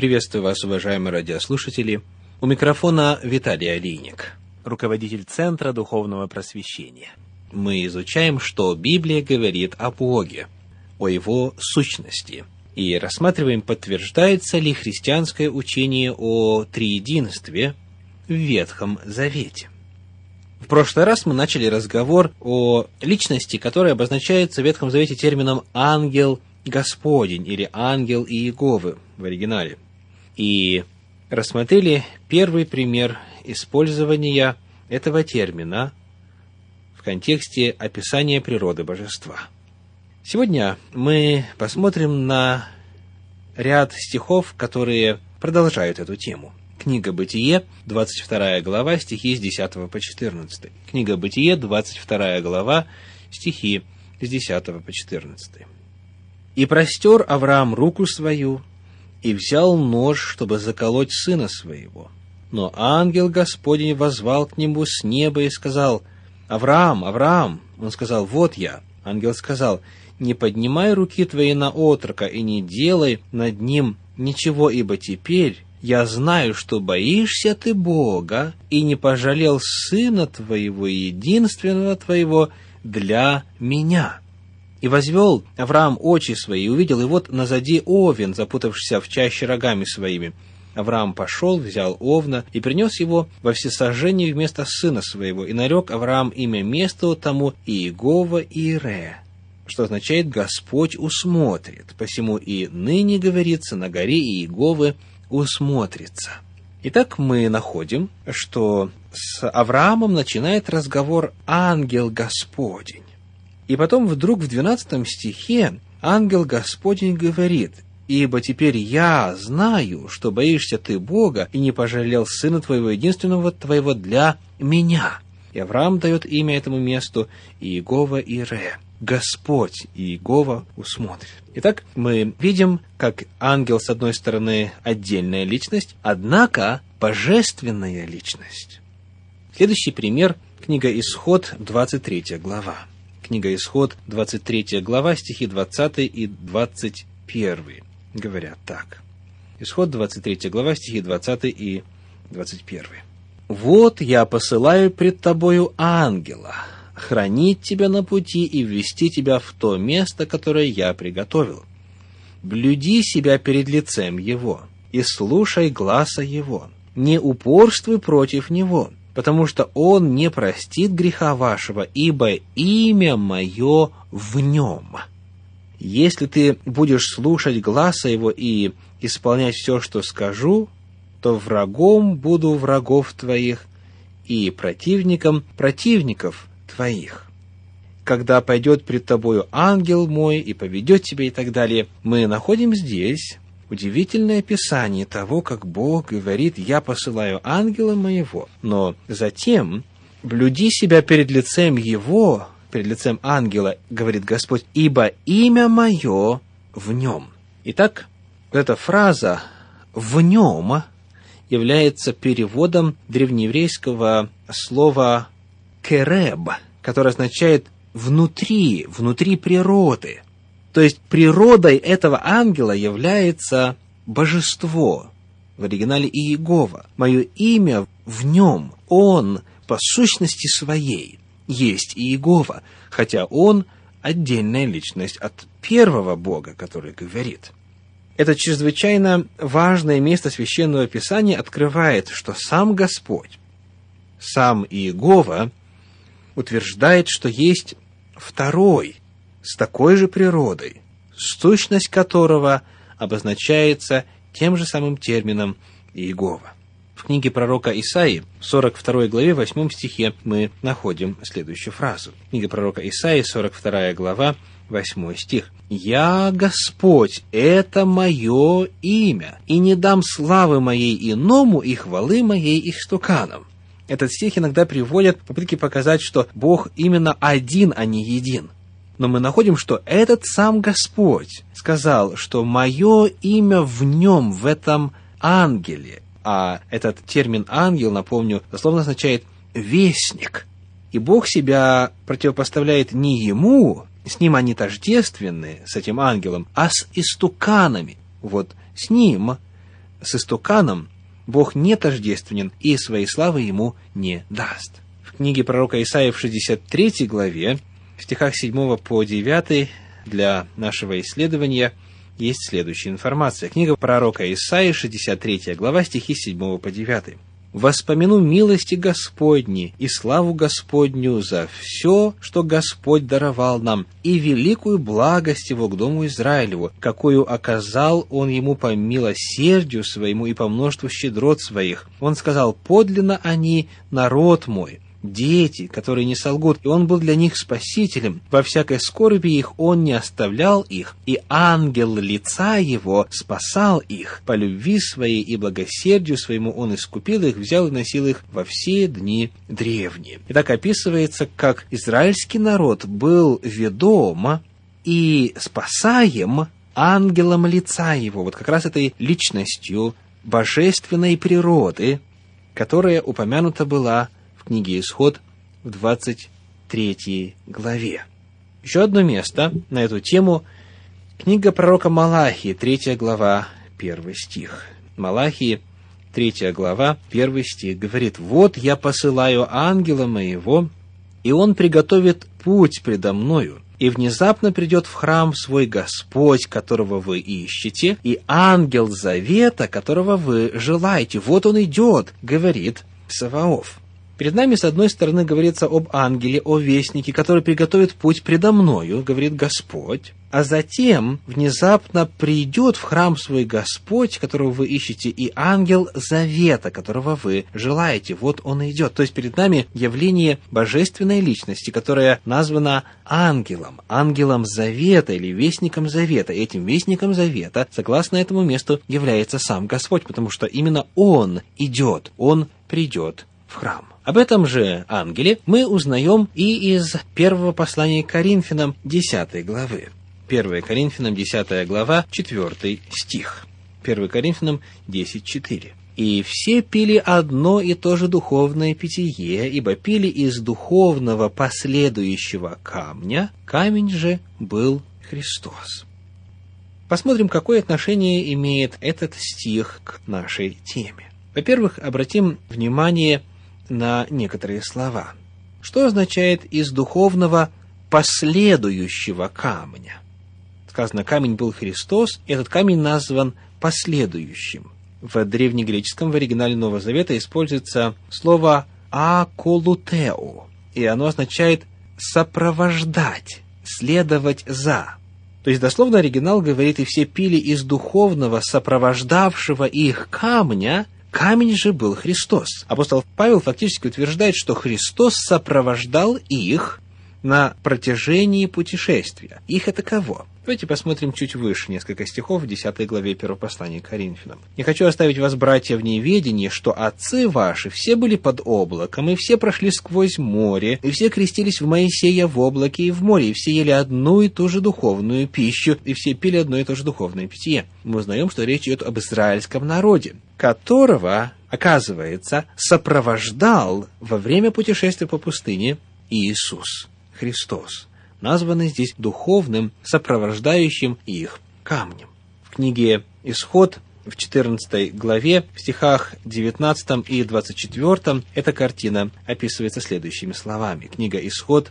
Приветствую вас, уважаемые радиослушатели. У микрофона Виталий Алиник, руководитель Центра Духовного Просвещения. Мы изучаем, что Библия говорит о Боге, о Его сущности. И рассматриваем, подтверждается ли христианское учение о триединстве в Ветхом Завете. В прошлый раз мы начали разговор о личности, которая обозначается в Ветхом Завете термином «ангел Господень» или «ангел Иеговы» в оригинале. И рассмотрели первый пример использования этого термина в контексте описания природы божества. Сегодня мы посмотрим на ряд стихов, которые продолжают эту тему. Книга «Бытие», 22 глава, стихи с 10 по 14. Книга «Бытие», 22 глава, стихи с 10 по 14. «И простер Авраам руку свою, и взял нож, чтобы заколоть сына своего. Но ангел Господень возвал к нему с неба и сказал, «Авраам, Авраам!» Он сказал, «Вот я». Ангел сказал, «Не поднимай руки твои на отрока и не делай над ним ничего, ибо теперь я знаю, что боишься ты Бога, и не пожалел сына твоего, единственного твоего, для меня». И возвел Авраам очи свои, и увидел, и вот назади овен, запутавшийся в чаще рогами своими. Авраам пошел, взял овна и принес его во всесожжение вместо сына своего, и нарек Авраам имя месту тому Иегова Ире, что означает «Господь усмотрит». Посему и ныне говорится на горе Иеговы усмотрится. Итак, мы находим, что с Авраамом начинает разговор ангел Господень. И потом вдруг в 12 стихе ангел Господень говорит, «Ибо теперь я знаю, что боишься ты Бога, и не пожалел сына твоего единственного твоего для меня». И Авраам дает имя этому месту Иегова Ире. Господь Иегова усмотрит. Итак, мы видим, как ангел, с одной стороны, отдельная личность, однако божественная личность. Следующий пример – книга Исход, 23 глава. Книга Исход, 23 глава, стихи 20 и 21 говорят так. Исход, 23 глава, стихи 20 и 21. «Вот я посылаю пред тобою ангела, хранить тебя на пути и ввести тебя в то место, которое я приготовил. Блюди себя перед лицем его и слушай гласа его, не упорствуй против него, потому что Он не простит греха вашего, ибо имя Мое в Нем. Если ты будешь слушать гласа Его и исполнять все, что скажу, то врагом буду врагов твоих и противником противников твоих. Когда пойдет пред тобою ангел мой и поведет тебя и так далее, мы находим здесь удивительное описание того, как Бог говорит, «Я посылаю ангела моего». Но затем, «Блюди себя перед лицем его», перед лицем ангела, говорит Господь, «ибо имя мое в нем». Итак, эта фраза «в нем» является переводом древнееврейского слова «кереб», которое означает «внутри», «внутри природы». То есть природой этого ангела является божество, в оригинале Иегова. Мое имя в нем, он по сущности своей есть Иегова, хотя он отдельная личность от первого Бога, который говорит. Это чрезвычайно важное место Священного Писания открывает, что сам Господь, сам Иегова, утверждает, что есть второй, с такой же природой, сущность которого обозначается тем же самым термином Иегова. В книге пророка Исаии, 42 главе, 8 стихе, мы находим следующую фразу. Книга пророка Исаии, 42 глава, 8 стих. «Я Господь, это мое имя, и не дам славы моей иному и хвалы моей их стуканам». Этот стих иногда приводят в попытке показать, что Бог именно один, а не един – но мы находим, что этот сам Господь сказал, что мое имя в нем, в этом ангеле. А этот термин ангел, напомню, дословно означает вестник. И Бог себя противопоставляет не ему, с ним они тождественны, с этим ангелом, а с истуканами. Вот с ним с истуканом, Бог не тождественен и своей славы ему не даст. В книге пророка Исаия в 63 главе, в стихах 7 по 9 для нашего исследования есть следующая информация. Книга пророка Исаии, 63 глава, стихи 7 по 9 воспомяну милости Господни и славу Господню за все, что Господь даровал нам, и великую благость Его к дому Израилеву, какую оказал Он ему по милосердию своему и по множеству щедрот своих. Он сказал, подлинно они народ мой, дети, которые не солгут, и он был для них спасителем. Во всякой скорби их он не оставлял их, и ангел лица его спасал их. По любви своей и благосердию своему он искупил их, взял и носил их во все дни древние. И так описывается, как израильский народ был ведом и спасаем ангелом лица его, вот как раз этой личностью божественной природы, которая упомянута была в книге Исход в 23 главе. Еще одно место на эту тему – книга пророка Малахии, 3 глава, 1 стих. Малахии, 3 глава, 1 стих говорит, «Вот я посылаю ангела моего, и он приготовит путь предо мною, и внезапно придет в храм свой Господь, которого вы ищете, и ангел завета, которого вы желаете. Вот он идет, говорит Саваоф. Перед нами, с одной стороны, говорится об ангеле, о вестнике, который приготовит путь предо мною, говорит Господь, а затем внезапно придет в храм свой Господь, которого вы ищете, и ангел завета, которого вы желаете. Вот он идет. То есть перед нами явление божественной личности, которая названа ангелом, ангелом завета или вестником завета. И этим вестником завета, согласно этому месту, является сам Господь, потому что именно он идет, он придет в храм. Об этом же ангеле мы узнаем и из первого послания Коринфянам 10 главы. 1 Коринфянам 10 глава, 4 стих. 1 Коринфянам 10.4. «И все пили одно и то же духовное питье, ибо пили из духовного последующего камня, камень же был Христос». Посмотрим, какое отношение имеет этот стих к нашей теме. Во-первых, обратим внимание на некоторые слова. Что означает из духовного последующего камня? Сказано, камень был Христос, и этот камень назван последующим. В древнегреческом, в оригинале Нового Завета используется слово «аколутео», и оно означает «сопровождать», «следовать за». То есть, дословно оригинал говорит, и все пили из духовного, сопровождавшего их камня – Камень же был Христос. Апостол Павел фактически утверждает, что Христос сопровождал их на протяжении путешествия. Их это кого? Давайте посмотрим чуть выше, несколько стихов в 10 главе 1 послания к Коринфянам. «Не хочу оставить вас, братья, в неведении, что отцы ваши все были под облаком, и все прошли сквозь море, и все крестились в Моисея в облаке и в море, и все ели одну и ту же духовную пищу, и все пили одно и то же духовное питье». Мы узнаем, что речь идет об израильском народе, которого, оказывается, сопровождал во время путешествия по пустыне Иисус Христос названы здесь духовным, сопровождающим их камнем. В книге «Исход» в 14 главе, в стихах 19 и 24 эта картина описывается следующими словами. Книга «Исход»,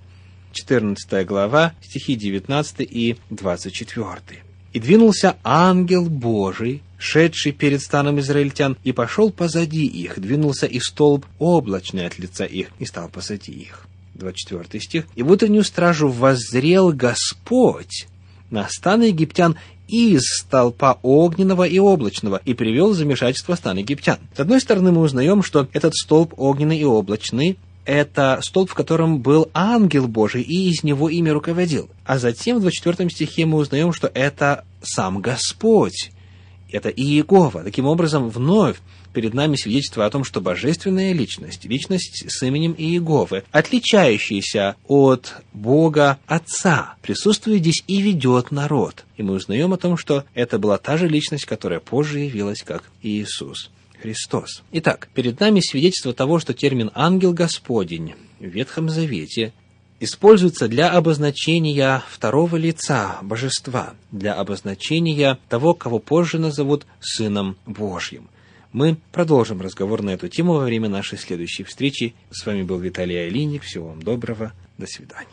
14 глава, стихи 19 и 24. «И двинулся ангел Божий, шедший перед станом израильтян, и пошел позади их, двинулся и столб облачный от лица их, и стал позади их. 24 стих. «И в утреннюю стражу воззрел Господь на стан египтян из столпа огненного и облачного и привел в замешательство стан египтян». С одной стороны, мы узнаем, что этот столб огненный и облачный это столб, в котором был ангел Божий, и из него ими руководил. А затем в 24 стихе мы узнаем, что это сам Господь, это Иегова. Таким образом, вновь перед нами свидетельство о том, что божественная личность, личность с именем Иеговы, отличающаяся от Бога Отца, присутствует здесь и ведет народ. И мы узнаем о том, что это была та же личность, которая позже явилась как Иисус. Христос. Итак, перед нами свидетельство того, что термин «ангел Господень» в Ветхом Завете используется для обозначения второго лица божества, для обозначения того, кого позже назовут Сыном Божьим. Мы продолжим разговор на эту тему во время нашей следующей встречи. С вами был Виталий Алиник. Всего вам доброго. До свидания.